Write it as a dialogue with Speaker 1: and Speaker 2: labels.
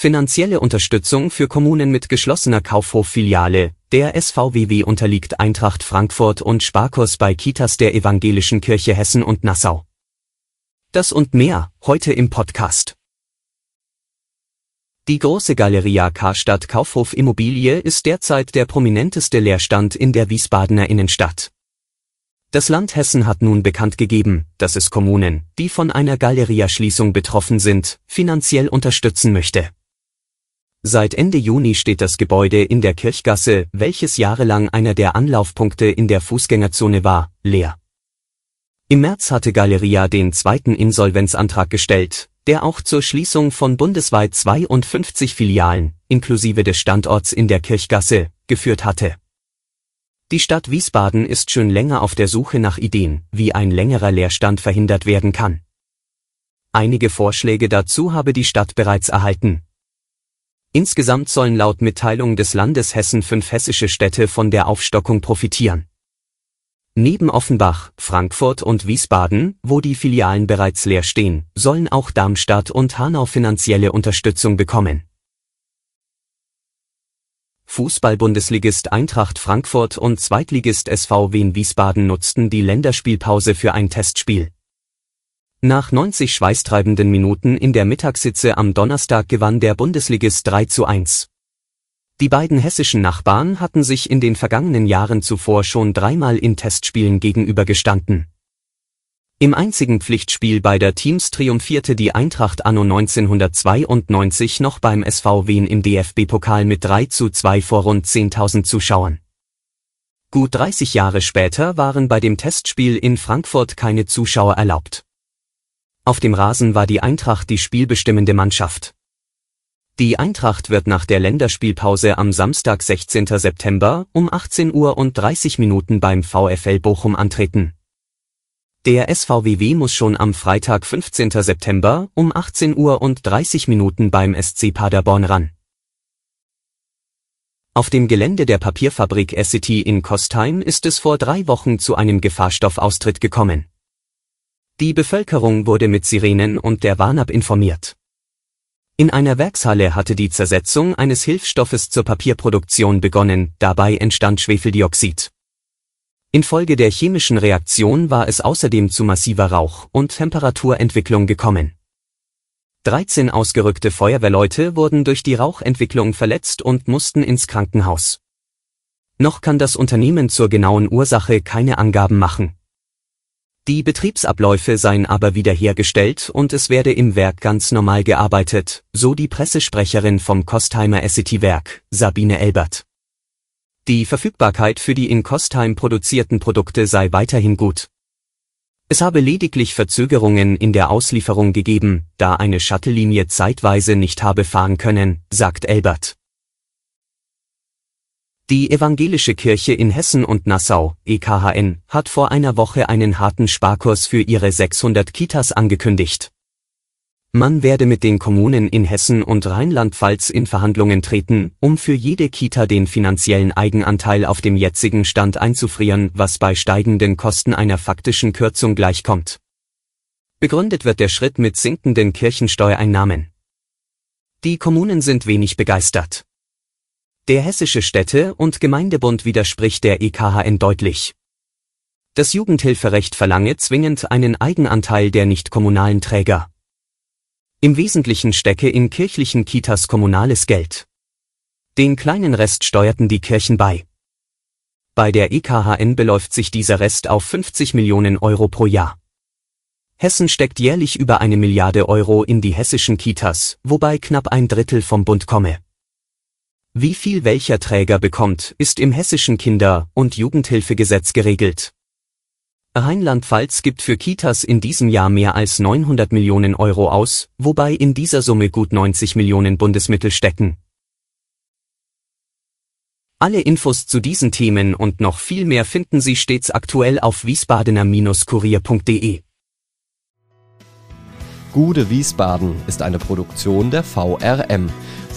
Speaker 1: Finanzielle Unterstützung für Kommunen mit geschlossener Kaufhof-Filiale. Der SVWW unterliegt Eintracht Frankfurt und Sparkurs bei Kitas der Evangelischen Kirche Hessen und Nassau. Das und mehr, heute im Podcast. Die große Galeria Karstadt Kaufhof Immobilie ist derzeit der prominenteste Leerstand in der Wiesbadener Innenstadt. Das Land Hessen hat nun bekannt gegeben, dass es Kommunen, die von einer Galeria-Schließung betroffen sind, finanziell unterstützen möchte. Seit Ende Juni steht das Gebäude in der Kirchgasse, welches jahrelang einer der Anlaufpunkte in der Fußgängerzone war, leer. Im März hatte Galeria den zweiten Insolvenzantrag gestellt, der auch zur Schließung von bundesweit 52 Filialen, inklusive des Standorts in der Kirchgasse, geführt hatte. Die Stadt Wiesbaden ist schon länger auf der Suche nach Ideen, wie ein längerer Leerstand verhindert werden kann. Einige Vorschläge dazu habe die Stadt bereits erhalten, Insgesamt sollen laut Mitteilung des Landes Hessen fünf hessische Städte von der Aufstockung profitieren. Neben Offenbach, Frankfurt und Wiesbaden, wo die Filialen bereits leer stehen, sollen auch Darmstadt und Hanau finanzielle Unterstützung bekommen. Fußball-Bundesligist Eintracht Frankfurt und Zweitligist SV Wien Wiesbaden nutzten die Länderspielpause für ein Testspiel. Nach 90 schweißtreibenden Minuten in der Mittagssitze am Donnerstag gewann der Bundesligist 3 zu 1. Die beiden hessischen Nachbarn hatten sich in den vergangenen Jahren zuvor schon dreimal in Testspielen gegenübergestanden. Im einzigen Pflichtspiel beider Teams triumphierte die Eintracht anno 1992 noch beim SV Wien im DFB-Pokal mit 3 zu 2 vor rund 10.000 Zuschauern. Gut 30 Jahre später waren bei dem Testspiel in Frankfurt keine Zuschauer erlaubt. Auf dem Rasen war die Eintracht die spielbestimmende Mannschaft. Die Eintracht wird nach der Länderspielpause am Samstag 16. September um 18 Uhr und 30 Minuten beim VfL Bochum antreten. Der SVWW muss schon am Freitag 15. September um 18 Uhr und 30 Minuten beim SC Paderborn ran. Auf dem Gelände der Papierfabrik Essity in Kostheim ist es vor drei Wochen zu einem Gefahrstoffaustritt gekommen. Die Bevölkerung wurde mit Sirenen und der Warnab informiert. In einer Werkshalle hatte die Zersetzung eines Hilfsstoffes zur Papierproduktion begonnen, dabei entstand Schwefeldioxid. Infolge der chemischen Reaktion war es außerdem zu massiver Rauch- und Temperaturentwicklung gekommen. 13 ausgerückte Feuerwehrleute wurden durch die Rauchentwicklung verletzt und mussten ins Krankenhaus. Noch kann das Unternehmen zur genauen Ursache keine Angaben machen. Die Betriebsabläufe seien aber wiederhergestellt und es werde im Werk ganz normal gearbeitet, so die Pressesprecherin vom Kostheimer Essity-Werk, Sabine Elbert. Die Verfügbarkeit für die in Kostheim produzierten Produkte sei weiterhin gut. Es habe lediglich Verzögerungen in der Auslieferung gegeben, da eine Shuttle-Linie zeitweise nicht habe fahren können, sagt Elbert. Die Evangelische Kirche in Hessen und Nassau, EKHN, hat vor einer Woche einen harten Sparkurs für ihre 600 Kitas angekündigt. Man werde mit den Kommunen in Hessen und Rheinland-Pfalz in Verhandlungen treten, um für jede Kita den finanziellen Eigenanteil auf dem jetzigen Stand einzufrieren, was bei steigenden Kosten einer faktischen Kürzung gleichkommt. Begründet wird der Schritt mit sinkenden Kirchensteuereinnahmen. Die Kommunen sind wenig begeistert. Der Hessische Städte- und Gemeindebund widerspricht der EKHN deutlich. Das Jugendhilferecht verlange zwingend einen Eigenanteil der nicht kommunalen Träger. Im Wesentlichen stecke in kirchlichen Kitas kommunales Geld. Den kleinen Rest steuerten die Kirchen bei. Bei der EKHN beläuft sich dieser Rest auf 50 Millionen Euro pro Jahr. Hessen steckt jährlich über eine Milliarde Euro in die hessischen Kitas, wobei knapp ein Drittel vom Bund komme. Wie viel welcher Träger bekommt, ist im hessischen Kinder- und Jugendhilfegesetz geregelt. Rheinland-Pfalz gibt für Kitas in diesem Jahr mehr als 900 Millionen Euro aus, wobei in dieser Summe gut 90 Millionen Bundesmittel stecken. Alle Infos zu diesen Themen und noch viel mehr finden Sie stets aktuell auf wiesbadener-kurier.de.
Speaker 2: Gude Wiesbaden ist eine Produktion der VRM